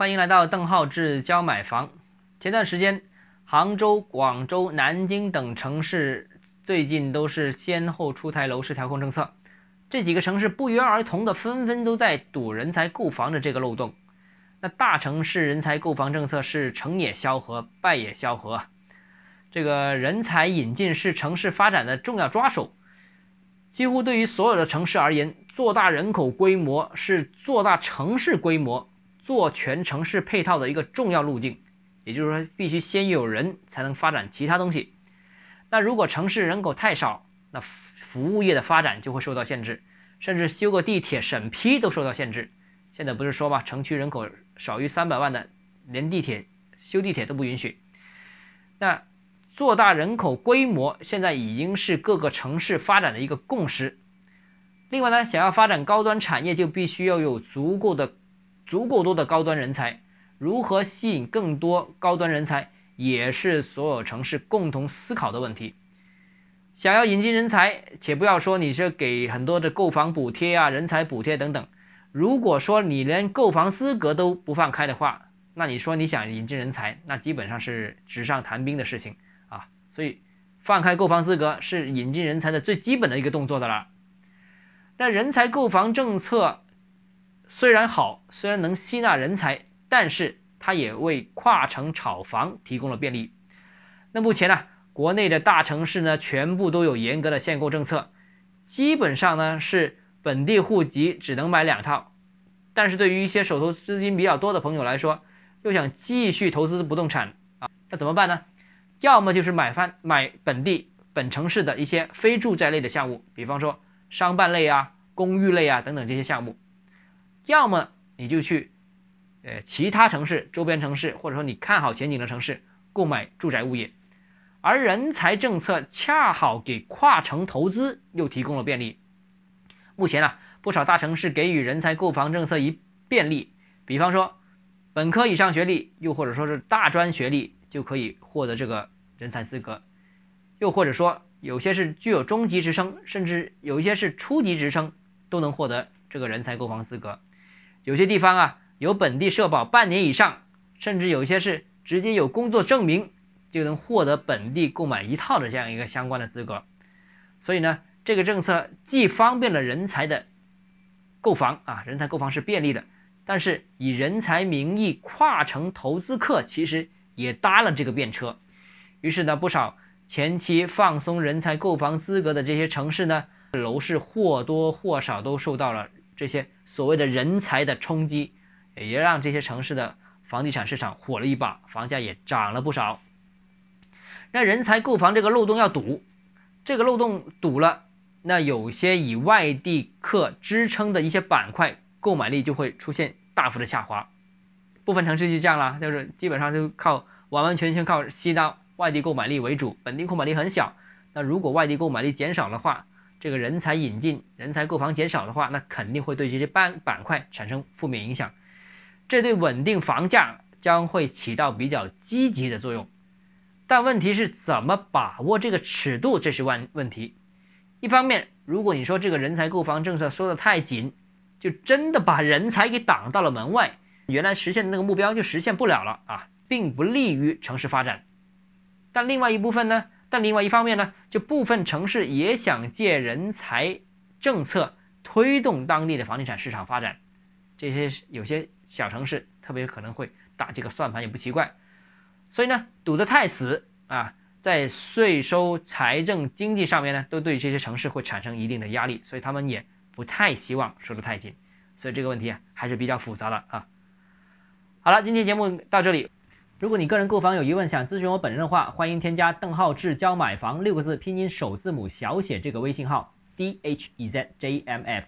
欢迎来到邓浩志教买房。前段时间，杭州、广州、南京等城市最近都是先后出台楼市调控政策，这几个城市不约而同的纷纷都在堵人才购房的这个漏洞。那大城市人才购房政策是成也萧何，败也萧何。这个人才引进是城市发展的重要抓手，几乎对于所有的城市而言，做大人口规模是做大城市规模、做全城市配套的一个重要路径。也就是说，必须先有人才能发展其他东西。那如果城市人口太少，那服务业的发展就会受到限制，甚至修个地铁审批都受到限制。现在不是说嘛，城区人口少于三百万的，连地铁修地铁都不允许。那做大人口规模现在已经是各个城市发展的一个共识。另外呢，想要发展高端产业，就必须要有足够的、足够多的高端人才。如何吸引更多高端人才，也是所有城市共同思考的问题。想要引进人才，且不要说你是给很多的购房补贴啊、人才补贴等等。如果说你连购房资格都不放开的话，那你说你想引进人才，那基本上是纸上谈兵的事情啊。所以，放开购房资格是引进人才的最基本的一个动作的了。那人才购房政策虽然好，虽然能吸纳人才。但是它也为跨城炒房提供了便利。那目前呢，国内的大城市呢，全部都有严格的限购政策，基本上呢是本地户籍只能买两套。但是对于一些手头资金比较多的朋友来说，又想继续投资不动产啊，那怎么办呢？要么就是买翻买本地本城市的一些非住宅类的项目，比方说商办类啊、公寓类啊等等这些项目；要么你就去。呃，其他城市、周边城市，或者说你看好前景的城市，购买住宅物业，而人才政策恰好给跨城投资又提供了便利。目前啊，不少大城市给予人才购房政策一便利，比方说本科以上学历，又或者说是大专学历就可以获得这个人才资格，又或者说有些是具有中级职称，甚至有一些是初级职称，都能获得这个人才购房资格。有些地方啊。有本地社保半年以上，甚至有些是直接有工作证明就能获得本地购买一套的这样一个相关的资格。所以呢，这个政策既方便了人才的购房啊，人才购房是便利的，但是以人才名义跨城投资客其实也搭了这个便车。于是呢，不少前期放松人才购房资格的这些城市呢，楼市或多或少都受到了这些所谓的人才的冲击。也让这些城市的房地产市场火了一把，房价也涨了不少。那人才购房这个漏洞要堵，这个漏洞堵了，那有些以外地客支撑的一些板块，购买力就会出现大幅的下滑。部分城市就这样了，就是基本上就靠完完全全靠吸纳外地购买力为主，本地购买力很小。那如果外地购买力减少的话，这个人才引进、人才购房减少的话，那肯定会对这些板板块产生负面影响。这对稳定房价将会起到比较积极的作用，但问题是怎么把握这个尺度，这是问问题。一方面，如果你说这个人才购房政策收的太紧，就真的把人才给挡到了门外，原来实现的那个目标就实现不了了啊，并不利于城市发展。但另外一部分呢？但另外一方面呢，就部分城市也想借人才政策推动当地的房地产市场发展，这些有些。小城市特别可能会打这个算盘也不奇怪，所以呢堵得太死啊，在税收、财政、经济上面呢，都对这些城市会产生一定的压力，所以他们也不太希望收得太紧，所以这个问题啊还是比较复杂的啊。好了，今天节目到这里，如果你个人购房有疑问想咨询我本人的话，欢迎添加邓浩志教买房六个字拼音首字母小写这个微信号 d h e z j m f。